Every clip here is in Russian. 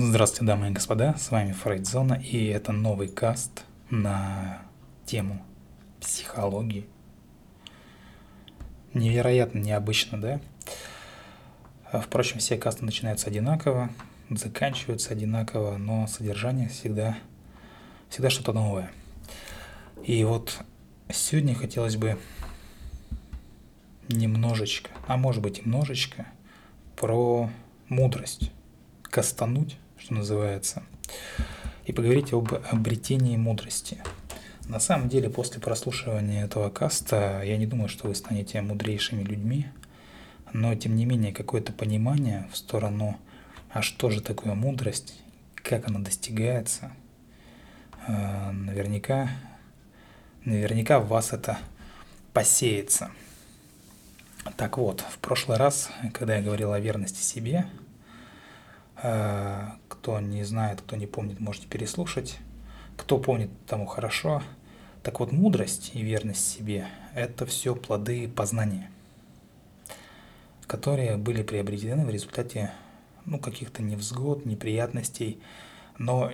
Здравствуйте, дамы и господа, с вами Фрейдзона, и это новый каст на тему психологии. Невероятно необычно, да? А, Впрочем, все касты начинаются одинаково, заканчиваются одинаково, но содержание всегда, всегда что-то новое. И вот сегодня хотелось бы немножечко, а может быть немножечко, про мудрость кастануть что называется, и поговорить об обретении мудрости. На самом деле, после прослушивания этого каста, я не думаю, что вы станете мудрейшими людьми, но тем не менее какое-то понимание в сторону, а что же такое мудрость, как она достигается, э, наверняка, наверняка в вас это посеется. Так вот, в прошлый раз, когда я говорил о верности себе, кто не знает, кто не помнит, можете переслушать. Кто помнит, тому хорошо. Так вот, мудрость и верность себе – это все плоды познания, которые были приобретены в результате ну, каких-то невзгод, неприятностей, но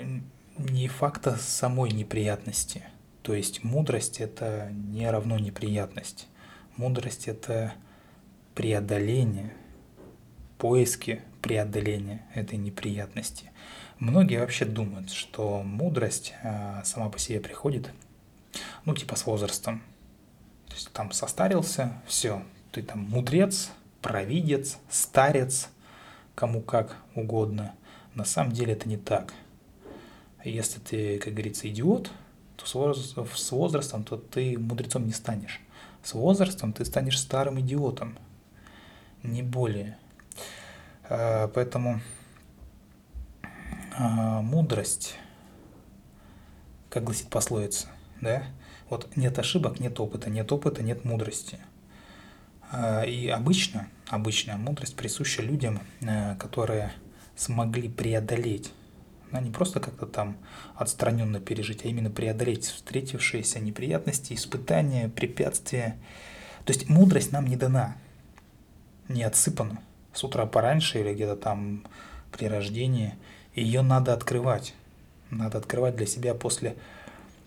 не факта самой неприятности. То есть мудрость – это не равно неприятность. Мудрость – это преодоление, поиски преодоления этой неприятности. Многие вообще думают, что мудрость э, сама по себе приходит, ну, типа с возрастом. То есть там состарился, все, ты там мудрец, провидец, старец, кому как угодно. На самом деле это не так. Если ты, как говорится, идиот, то с возрастом то ты мудрецом не станешь. С возрастом ты станешь старым идиотом, не более. Э, поэтому а, мудрость, как гласит пословица, да, вот нет ошибок, нет опыта, нет опыта, нет мудрости. А, и обычно, обычная мудрость присуща людям, э, которые смогли преодолеть, ну, не просто как-то там отстраненно пережить, а именно преодолеть встретившиеся неприятности, испытания, препятствия. То есть мудрость нам не дана, не отсыпана с утра пораньше или где-то там при рождении – ее надо открывать. Надо открывать для себя после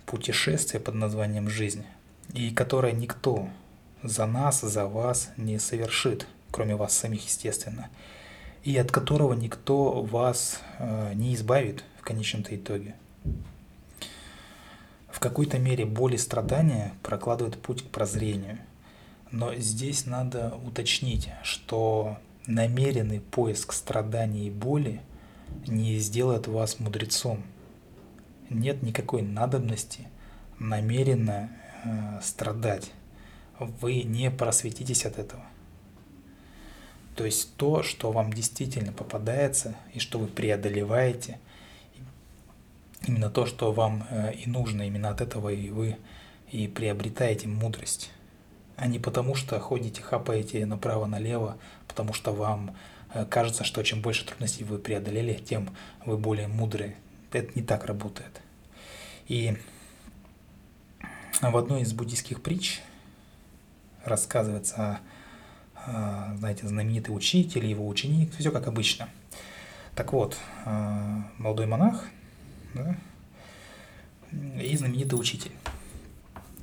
путешествия под названием «Жизнь», и которое никто за нас, за вас не совершит, кроме вас самих, естественно, и от которого никто вас э, не избавит в конечном-то итоге. В какой-то мере боль и страдания прокладывают путь к прозрению. Но здесь надо уточнить, что намеренный поиск страданий и боли – не сделает вас мудрецом. Нет никакой надобности намеренно э, страдать. Вы не просветитесь от этого. То есть то, что вам действительно попадается и что вы преодолеваете, именно то, что вам э, и нужно, именно от этого и вы и приобретаете мудрость, а не потому что ходите, хапаете направо-налево, потому что вам Э, кажется, что чем больше трудностей вы преодолели, тем вы более мудрые. Это не так работает. И в одной из буддийских притч рассказывается, э, знаете, знаменитый учитель, его ученик, все как обычно. Так вот, э, молодой монах да, и знаменитый учитель.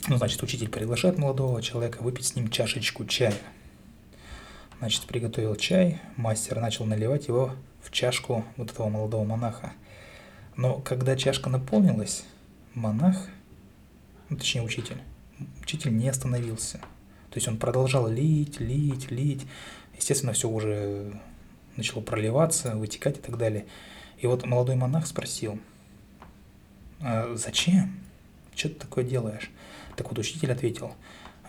Ну, значит, учитель приглашает молодого человека выпить с ним чашечку чая – Значит, приготовил чай, мастер начал наливать его в чашку вот этого молодого монаха. Но когда чашка наполнилась, монах, ну, точнее учитель, учитель не остановился. То есть он продолжал лить, лить, лить. Естественно, все уже начало проливаться, вытекать и так далее. И вот молодой монах спросил, а зачем? Что ты такое делаешь? Так вот учитель ответил,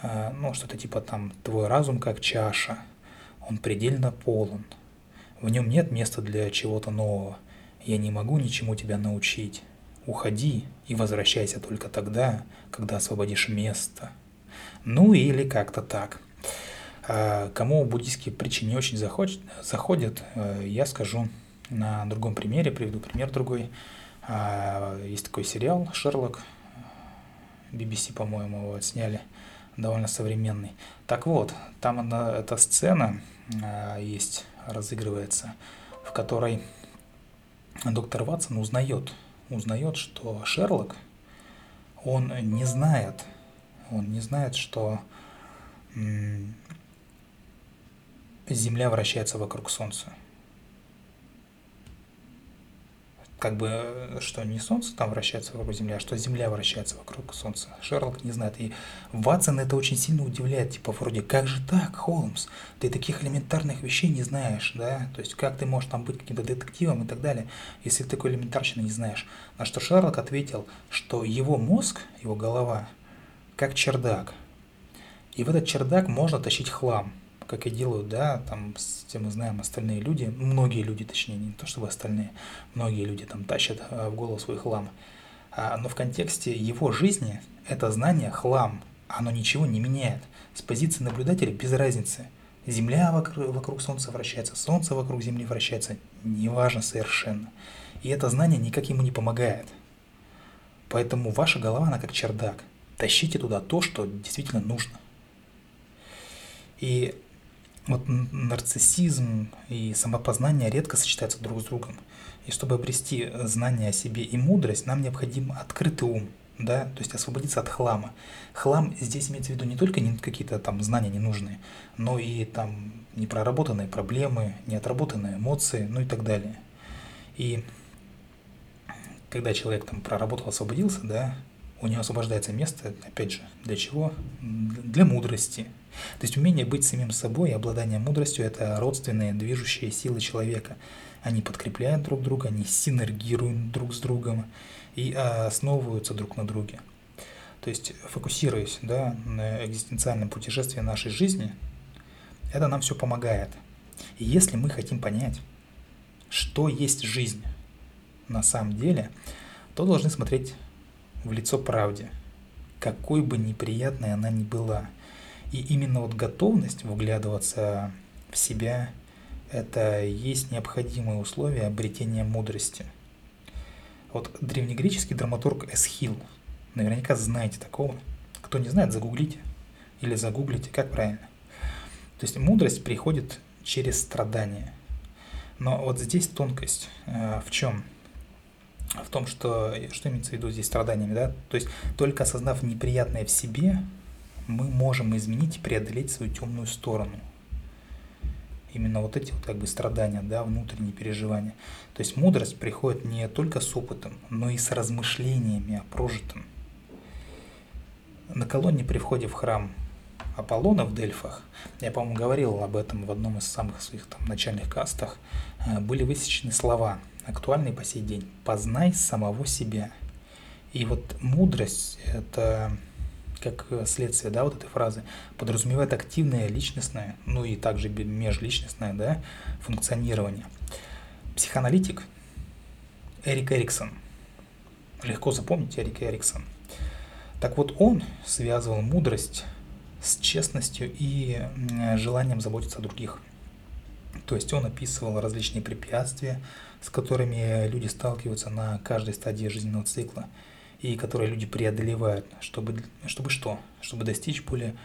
«А, ну что-то типа там, твой разум как чаша – он предельно полон. В нем нет места для чего-то нового. Я не могу ничему тебя научить. Уходи и возвращайся только тогда, когда освободишь место. Ну или как-то так. А кому буддийские притчи не очень заходят, э, я скажу на другом примере, приведу пример другой. Есть такой сериал «Шерлок», BBC, по-моему, его сняли, довольно современный. Так вот, там она, эта сцена, а, есть, разыгрывается, в которой доктор Ватсон узнает, узнает, что Шерлок, он не знает, он не знает, что Земля вращается вокруг Солнца. Как бы, что не Солнце там вращается вокруг Земли, а что Земля вращается вокруг Солнца. Шерлок не знает. И Ватсон это очень сильно удивляет, типа, вроде, как же так, Холмс, ты таких элементарных вещей не знаешь, да, то есть как ты можешь там быть каким-то детективом и так далее, если ты такой элементарщины не знаешь. На что Шерлок ответил, что его мозг, его голова, как чердак, и в этот чердак можно тащить хлам – как и делают, да, там, все мы знаем, остальные люди, многие люди, точнее, не то чтобы остальные, многие люди там тащат а, в голову свой хлам. А, но в контексте его жизни это знание хлам, оно ничего не меняет. С позиции наблюдателя без разницы. Земля вокруг, вокруг Солнца вращается, Солнце вокруг Земли вращается, неважно совершенно. И это знание никак ему не помогает. Поэтому ваша голова, она как чердак. Тащите туда то, что действительно нужно. И вот нарциссизм и самопознание редко сочетаются друг с другом. И чтобы обрести знание о себе и мудрость, нам необходим открытый ум, да, то есть освободиться от хлама. Хлам здесь имеется в виду не только какие-то там знания ненужные, но и там непроработанные проблемы, неотработанные эмоции, ну и так далее. И когда человек там проработал, освободился, да, у него освобождается место, опять же, для чего? Для мудрости. То есть умение быть самим собой и обладание мудростью – это родственные движущие силы человека. Они подкрепляют друг друга, они синергируют друг с другом и основываются друг на друге. То есть фокусируясь да, на экзистенциальном путешествии нашей жизни, это нам все помогает. И если мы хотим понять, что есть жизнь на самом деле, то должны смотреть в лицо правде, какой бы неприятной она ни была. И именно вот готовность вглядываться в себя – это есть необходимое условие обретения мудрости. Вот древнегреческий драматург Эсхил, наверняка знаете такого. Кто не знает, загуглите или загуглите, как правильно. То есть мудрость приходит через страдания. Но вот здесь тонкость э, в чем? в том, что, что имеется в виду здесь страданиями, да, то есть только осознав неприятное в себе, мы можем изменить и преодолеть свою темную сторону. Именно вот эти вот как бы страдания, да, внутренние переживания. То есть мудрость приходит не только с опытом, но и с размышлениями о прожитом. На колонне при входе в храм Аполлона в Дельфах, я, по-моему, говорил об этом в одном из самых своих там начальных кастах, э, были высечены слова – актуальны по сей день. Познай самого себя. И вот мудрость – это как следствие да, вот этой фразы, подразумевает активное личностное, ну и также межличностное да, функционирование. Психоаналитик Эрик Эриксон. Легко запомнить Эрик Эриксон. Так вот, он связывал мудрость с честностью и желанием заботиться о других. То есть он описывал различные препятствия, с которыми люди сталкиваются на каждой стадии жизненного цикла и которые люди преодолевают, чтобы, чтобы что? Чтобы достичь более,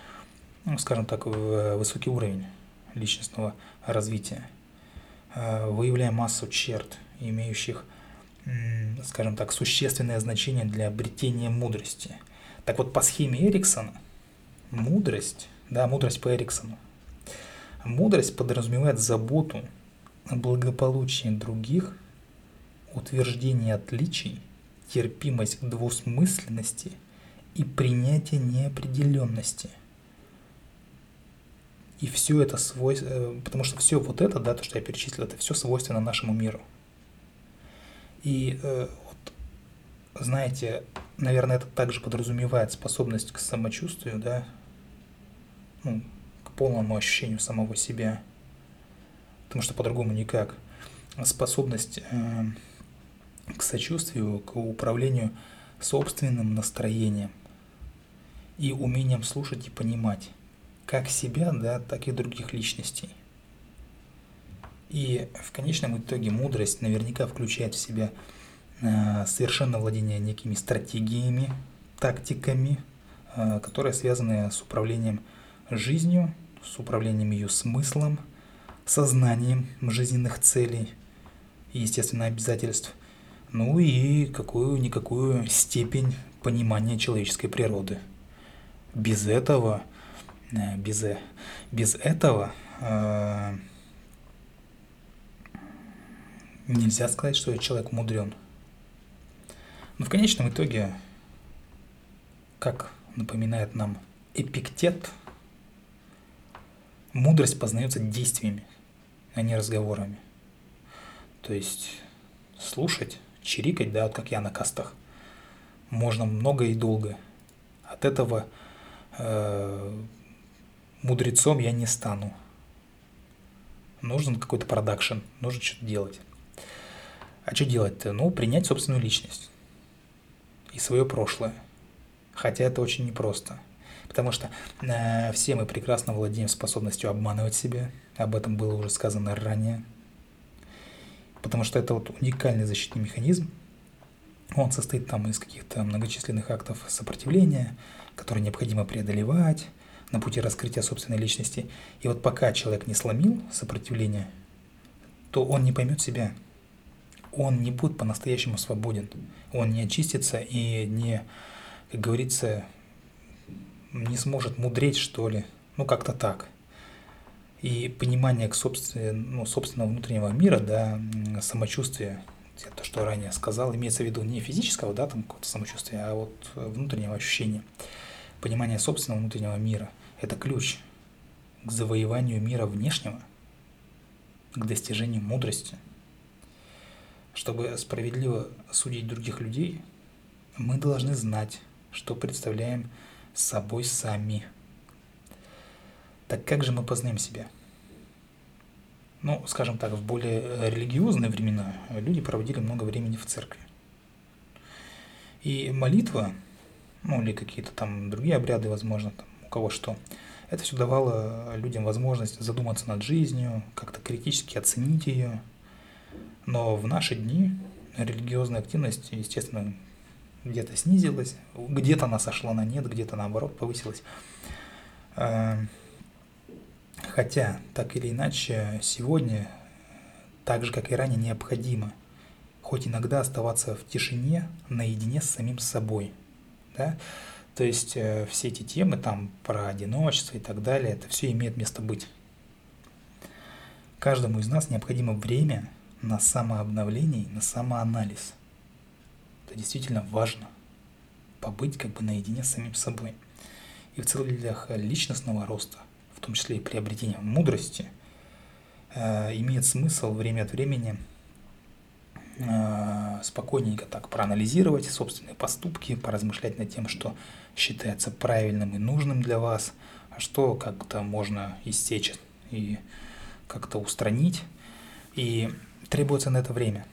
ну, скажем так, высокий уровень личностного развития, э, выявляя массу черт, имеющих, скажем так, существенное значение для обретения мудрости. Так вот, по схеме Эриксона, мудрость, да, мудрость по Эриксону, мудрость подразумевает заботу благополучие других, утверждение отличий, терпимость к двусмысленности и принятие неопределенности. И все это свойственно, э, потому что все вот это, да, то, что я перечислил, это все свойственно нашему миру. И э, вот, знаете, наверное, это также подразумевает способность к самочувствию, да, ну, к полному ощущению самого себя – потому что по-другому никак. Способность э, к сочувствию, к управлению собственным настроением и умением слушать и понимать как себя, да, так и других личностей. И в конечном итоге мудрость наверняка включает в себя э, совершенно владение некими стратегиями, тактиками, э, которые связаны с управлением жизнью, с управлением ее смыслом – сознанием жизненных целей, и, естественно, обязательств, ну и какую-никакую степень понимания человеческой природы. Без этого, э, без, э, без этого э, нельзя сказать, что человек мудрен. Но в конечном итоге, как напоминает нам Эпиктет, мудрость познается действиями, а не разговорами. То есть слушать, чирикать, да, вот как я на кастах, можно много и долго. От этого э, мудрецом я не стану. Нужен какой-то продакшн, нужно что-то делать. А что делать-то? Ну, принять собственную личность и свое прошлое. Хотя это очень непросто. Потому что э, все мы прекрасно владеем способностью обманывать себя. Об этом было уже сказано ранее. Потому что это вот уникальный защитный механизм. Он состоит там из каких-то многочисленных актов сопротивления, которые необходимо преодолевать на пути раскрытия собственной личности. И вот пока человек не сломил сопротивление, то он не поймет себя, он не будет по-настоящему свободен. Он не очистится и не, как говорится, не сможет мудреть, что ли. Ну, как-то так. И понимание к собствен, ну, собственного внутреннего мира, да, самочувствия, то, что ранее сказал, имеется в виду не физического, да, там какого-то самочувствия, а вот внутреннего ощущения. Понимание собственного внутреннего мира – это ключ к завоеванию мира внешнего, к достижению мудрости – чтобы справедливо судить других людей, мы должны знать, что представляем собой сами. Так как же мы познаем себя? Ну, скажем так, в более религиозные времена люди проводили много времени в церкви. И молитва, ну или какие-то там другие обряды, возможно, там, у кого что, это все давало людям возможность задуматься над жизнью, как-то критически оценить ее, но в наши дни религиозная активность, естественно, где-то снизилась, где-то она сошла на нет, где-то наоборот повысилась. Хотя, так или иначе, сегодня, так же, как и ранее, необходимо хоть иногда оставаться в тишине, наедине с самим собой. Да? То есть э, все эти темы там про одиночество и так далее, это все имеет место быть. Каждому из нас необходимо время – на самообновление, на самоанализ. Это действительно важно. Побыть как бы наедине с самим собой. И в целях личностного роста, в том числе и приобретения мудрости, э, имеет смысл время от времени э, спокойненько так проанализировать собственные поступки, поразмышлять над тем, что считается правильным и нужным для вас, а что как-то можно иссечь и как-то устранить. И требуется на это время,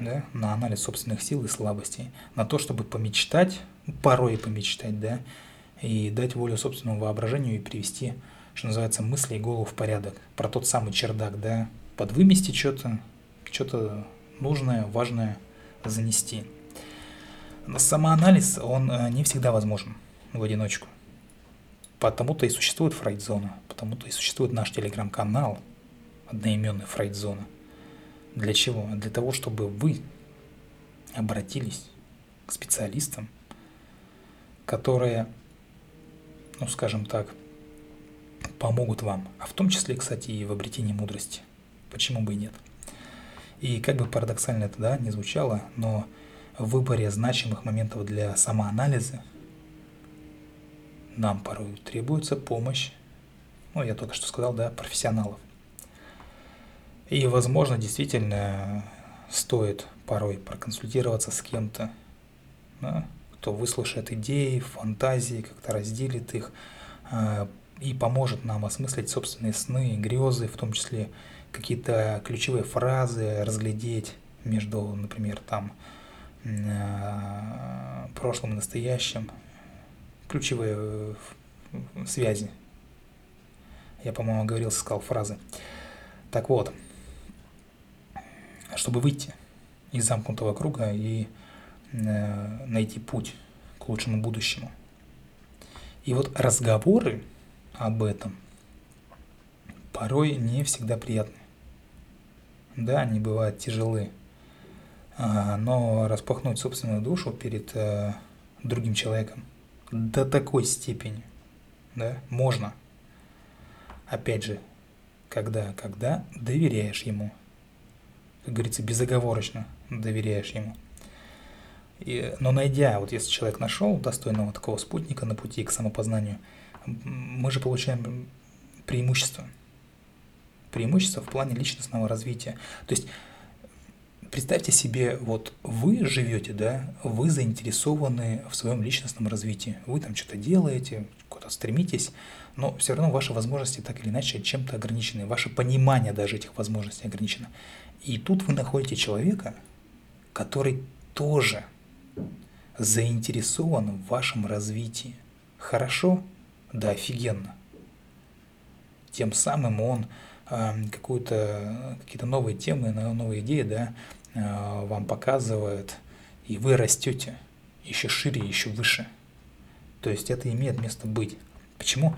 да, на анализ собственных сил и слабостей, на то, чтобы помечтать, порой помечтать, да, и дать волю собственному воображению и привести, что называется, мысли и голову в порядок. Про тот самый чердак, да, подвымести что-то, что-то нужное, важное занести. Но самоанализ, он э, не всегда возможен в одиночку. Потому-то и существует фрейд-зона, потому-то и существует наш телеграм-канал, одноименный фрейд-зона – для чего? Для того, чтобы вы обратились к специалистам, которые, ну скажем так, помогут вам, а в том числе, кстати, и в обретении мудрости. Почему бы и нет? И как бы парадоксально это да, не звучало, но в выборе значимых моментов для самоанализа нам порой требуется помощь, ну, я только что сказал, да, профессионалов. И, возможно, действительно стоит порой проконсультироваться с кем-то, да, кто выслушает идеи, фантазии, как-то разделит их э, и поможет нам осмыслить собственные сны, грезы, в том числе какие-то ключевые фразы, разглядеть между, например, там э, прошлым и настоящим, ключевые э, связи. Я, по-моему, говорил, сказал фразы. Так вот, чтобы выйти из замкнутого круга и э, найти путь к лучшему будущему. И вот разговоры об этом порой не всегда приятны. да, они бывают тяжелы, а, но распахнуть собственную душу перед а, другим человеком до такой степени, да, можно. Опять же, когда, когда доверяешь ему, как говорится, безоговорочно доверяешь ему. И, но найдя, вот если человек нашел достойного такого спутника на пути к самопознанию, мы же получаем преимущество. Преимущество в плане личностного развития. То есть представьте себе, вот вы живете, да, вы заинтересованы в своем личностном развитии. Вы там что-то делаете, куда-то стремитесь, но все равно ваши возможности так или иначе чем-то ограничены. Ваше понимание даже этих возможностей ограничено. И тут вы находите человека, который тоже заинтересован в вашем развитии. Хорошо? Да, офигенно. Тем самым он э, какую-то, какие-то новые темы, новые идеи, да, э, вам показывает, и вы растете еще шире, еще выше. То есть это имеет место быть. Почему?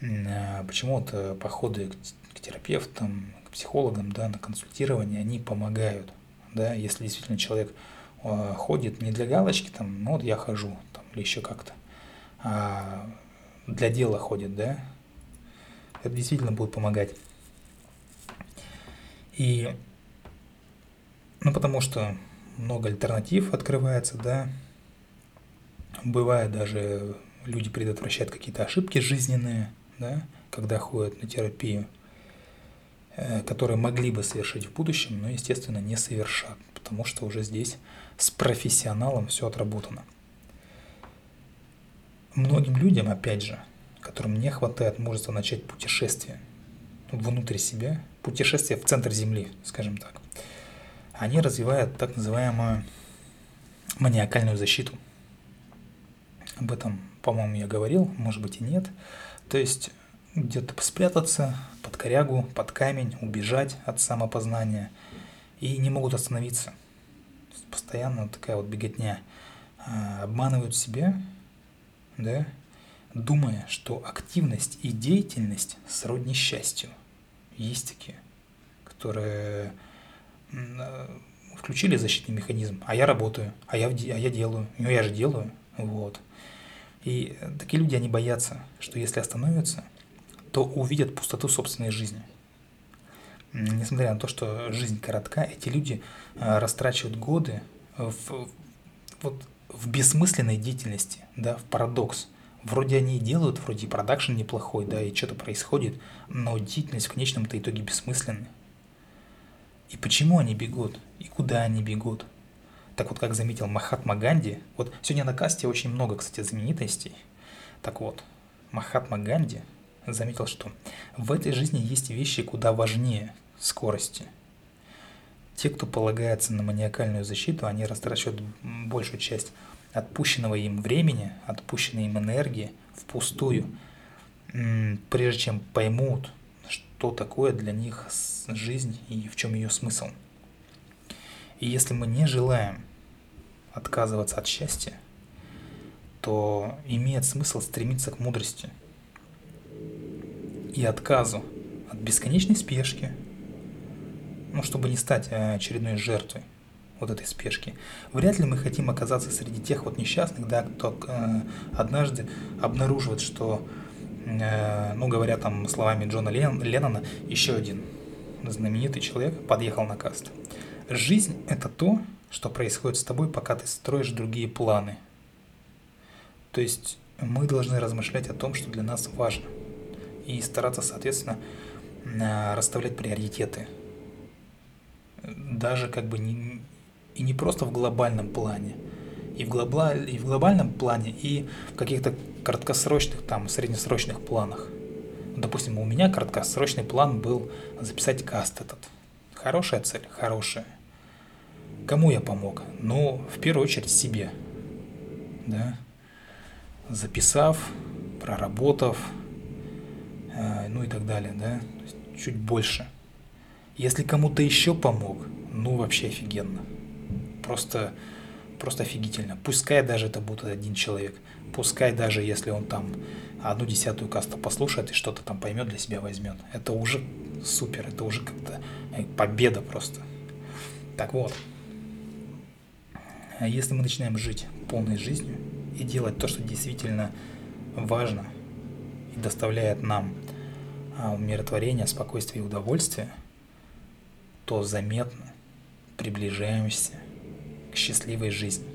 Э, почему вот походы к, терапевтам, к психологам, да, на консультирование, они помогают, да, если действительно человек ходит не для галочки, там, ну вот я хожу, там, или еще как-то, а для дела ходит, да, это действительно будет помогать. И, ну, потому что много альтернатив открывается, да, бывает даже люди предотвращают какие-то ошибки жизненные, да, когда ходят на терапию, э, которые могли бы совершить в будущем, но, естественно, не совершат, потому что уже здесь с профессионалом все отработано. Многим людям, опять же, которым не хватает мужества начать путешествие внутрь себя, путешествие в центр Земли, скажем так, они развивают так называемую маниакальную защиту. Об этом, по-моему, я говорил, может быть и нет. То есть где-то спрятаться под корягу, под камень, убежать от самопознания и не могут остановиться. Постоянно такая вот беготня. А, обманывают себя, да, думая, что активность и деятельность сродни счастью. Есть такие, которые а, включили защитный механизм, а я работаю, а я, а я делаю, ну я же делаю, вот. И такие люди, они боятся, что если остановятся, то увидят пустоту собственной жизни. Несмотря на то, что жизнь коротка, эти люди а, растрачивают годы в, вот, в бессмысленной деятельности, да, в парадокс. Вроде они и делают, вроде и продакшн неплохой, да, и что-то происходит, но деятельность в конечном-то итоге бессмысленная. И почему они бегут? И куда они бегут? Так вот, как заметил Махатма Ганди, вот сегодня на касте очень много, кстати, знаменитостей. Так вот, Махатма Ганди заметил, что в этой жизни есть вещи куда важнее скорости. Те, кто полагается на маниакальную защиту, они растрачивают большую часть отпущенного им времени, отпущенной им энергии впустую, прежде чем поймут, что такое для них жизнь и в чем ее смысл. И если мы не желаем отказываться от счастья, то имеет смысл стремиться к мудрости и отказу от бесконечной спешки, ну, чтобы не стать э, очередной жертвой вот этой спешки. Вряд ли мы хотим оказаться среди тех вот несчастных, да, кто э, однажды обнаруживает, что, э, ну, говоря там словами Джона Лен, Леннона, еще один знаменитый человек подъехал на каст. Жизнь – это то, что происходит с тобой, пока ты строишь другие планы. То есть мы должны размышлять о том, что для нас важно, и стараться, соответственно, э, расставлять приоритеты. Даже как бы не, и не просто в глобальном плане, и в, глоба, и в глобальном плане, и в каких-то краткосрочных, там, среднесрочных планах. Допустим, у меня краткосрочный план был записать каст этот. Хорошая цель? Хорошая. Кому я помог? Ну, в первую очередь себе. Да? Записав, проработав, э, ну и так далее, да? чуть больше. Если кому-то еще помог, ну вообще офигенно просто, просто офигительно. Пускай даже это будет один человек, пускай даже если он там одну десятую касту послушает и что-то там поймет для себя возьмет. Это уже супер, это уже как-то Победа просто. Так вот, если мы начинаем жить полной жизнью и делать то, что действительно важно и доставляет нам а, умиротворение, спокойствие и удовольствие, то заметно приближаемся к счастливой жизни.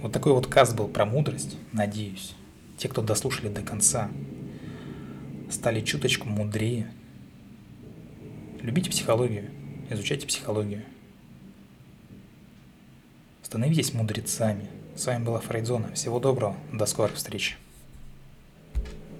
Вот такой вот каст был про мудрость, надеюсь. Те, кто дослушали до конца, стали чуточку мудрее. Любите психологию, изучайте психологию. Становитесь мудрецами. С вами была Фрейдзона. Всего доброго, до скорых встреч.